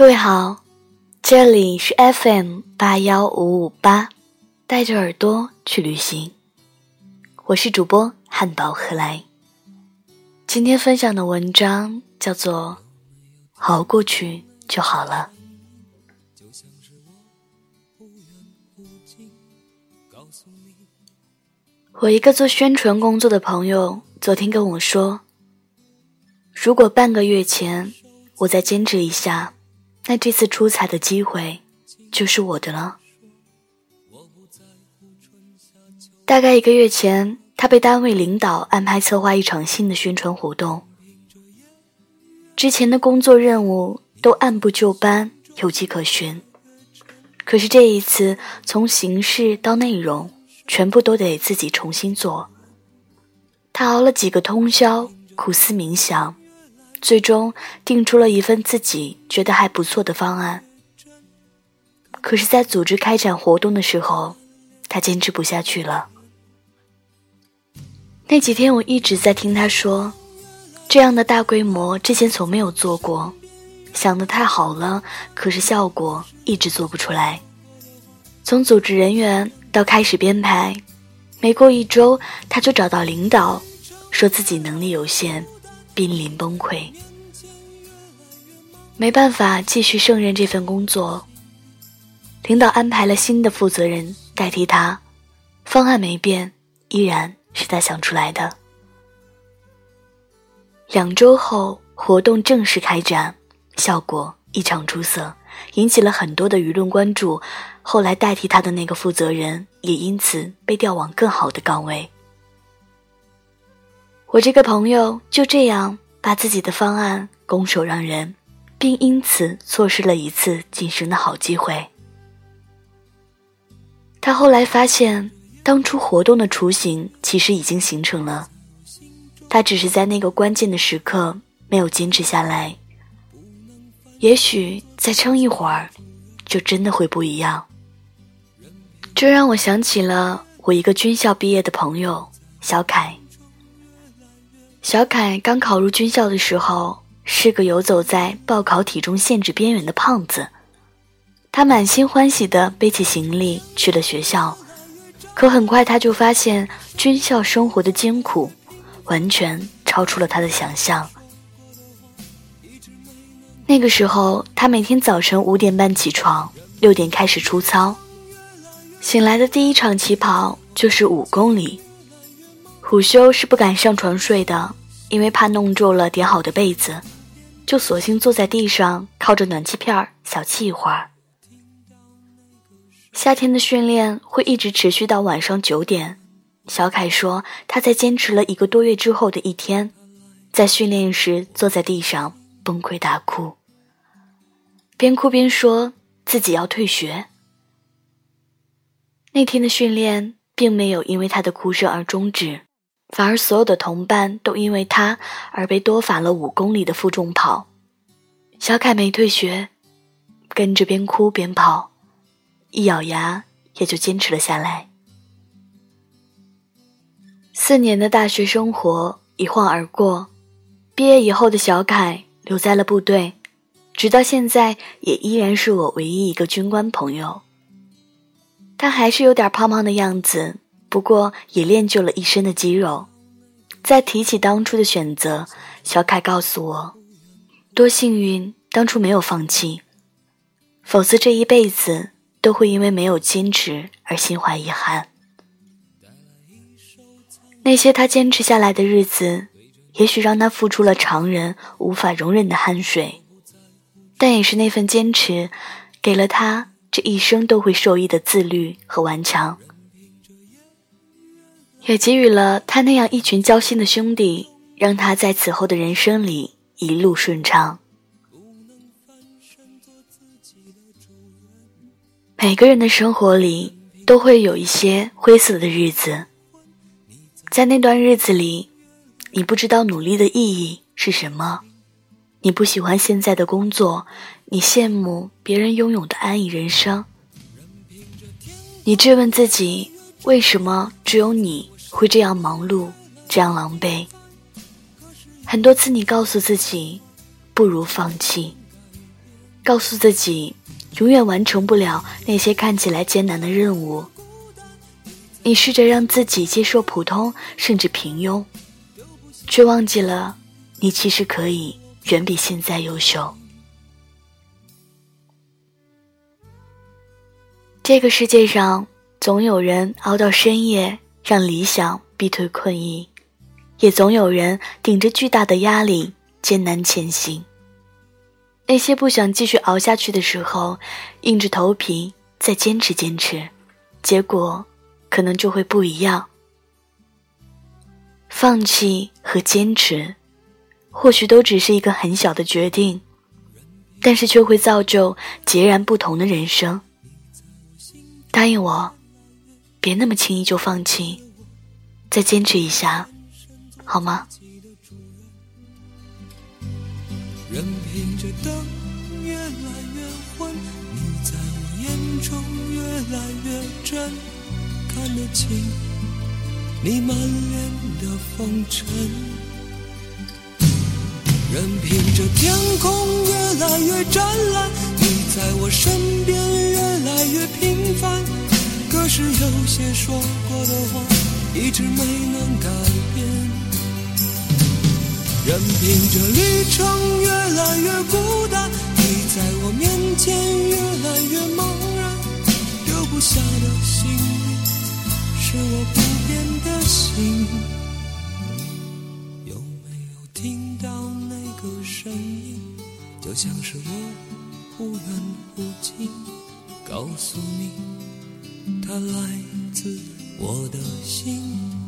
各位好，这里是 FM 八幺五五八，带着耳朵去旅行。我是主播汉堡何来。今天分享的文章叫做《熬过去就好了》。我一个做宣传工作的朋友昨天跟我说，如果半个月前我再坚持一下。那这次出彩的机会就是我的了。大概一个月前，他被单位领导安排策划一场新的宣传活动。之前的工作任务都按部就班，有迹可循。可是这一次，从形式到内容，全部都得自己重新做。他熬了几个通宵，苦思冥想。最终定出了一份自己觉得还不错的方案。可是，在组织开展活动的时候，他坚持不下去了。那几天，我一直在听他说，这样的大规模之前从没有做过，想的太好了，可是效果一直做不出来。从组织人员到开始编排，没过一周，他就找到领导，说自己能力有限。濒临崩溃，没办法继续胜任这份工作。领导安排了新的负责人代替他，方案没变，依然是他想出来的。两周后，活动正式开展，效果异常出色，引起了很多的舆论关注。后来代替他的那个负责人也因此被调往更好的岗位。我这个朋友就这样把自己的方案拱手让人，并因此错失了一次晋升的好机会。他后来发现，当初活动的雏形其实已经形成了，他只是在那个关键的时刻没有坚持下来。也许再撑一会儿，就真的会不一样。这让我想起了我一个军校毕业的朋友小凯。小凯刚考入军校的时候，是个游走在报考体重限制边缘的胖子。他满心欢喜地背起行李去了学校，可很快他就发现军校生活的艰苦，完全超出了他的想象。那个时候，他每天早晨五点半起床，六点开始出操，醒来的第一场起跑就是五公里。午休是不敢上床睡的，因为怕弄皱了叠好的被子，就索性坐在地上，靠着暖气片儿小憩一会儿。夏天的训练会一直持续到晚上九点。小凯说，他在坚持了一个多月之后的一天，在训练时坐在地上崩溃大哭，边哭边说自己要退学。那天的训练并没有因为他的哭声而终止。反而，所有的同伴都因为他而被多罚了五公里的负重跑。小凯没退学，跟着边哭边跑，一咬牙也就坚持了下来。四年的大学生活一晃而过，毕业以后的小凯留在了部队，直到现在也依然是我唯一一个军官朋友。他还是有点胖胖的样子。不过也练就了一身的肌肉。再提起当初的选择，小凯告诉我：“多幸运，当初没有放弃，否则这一辈子都会因为没有坚持而心怀遗憾。”那些他坚持下来的日子，也许让他付出了常人无法容忍的汗水，但也是那份坚持，给了他这一生都会受益的自律和顽强。也给予了他那样一群交心的兄弟，让他在此后的人生里一路顺畅。每个人的生活里都会有一些灰色的日子，在那段日子里，你不知道努力的意义是什么，你不喜欢现在的工作，你羡慕别人拥有的安逸人生，你质问自己。为什么只有你会这样忙碌，这样狼狈？很多次你告诉自己，不如放弃，告诉自己，永远完成不了那些看起来艰难的任务。你试着让自己接受普通，甚至平庸，却忘记了，你其实可以远比现在优秀。这个世界上，总有人熬到深夜，让理想逼退困意，也总有人顶着巨大的压力艰难前行。那些不想继续熬下去的时候，硬着头皮再坚持坚持，结果可能就会不一样。放弃和坚持，或许都只是一个很小的决定，但是却会造就截然不同的人生。答应我，别那么轻易就放弃，再坚持一下，好吗？任凭着灯越来越昏，你在我眼中越来越真，看得清你满脸的风尘。任凭着天空越来越湛蓝，你在我身边越来越平凡。可是有些说过的话，一直没能改变。任凭这旅程越来越孤单，你在我面前越来越茫然。留不下的行李，是我不变的心。有没有听到那个声音？就像是我忽远忽近，告诉你，它来自我的心。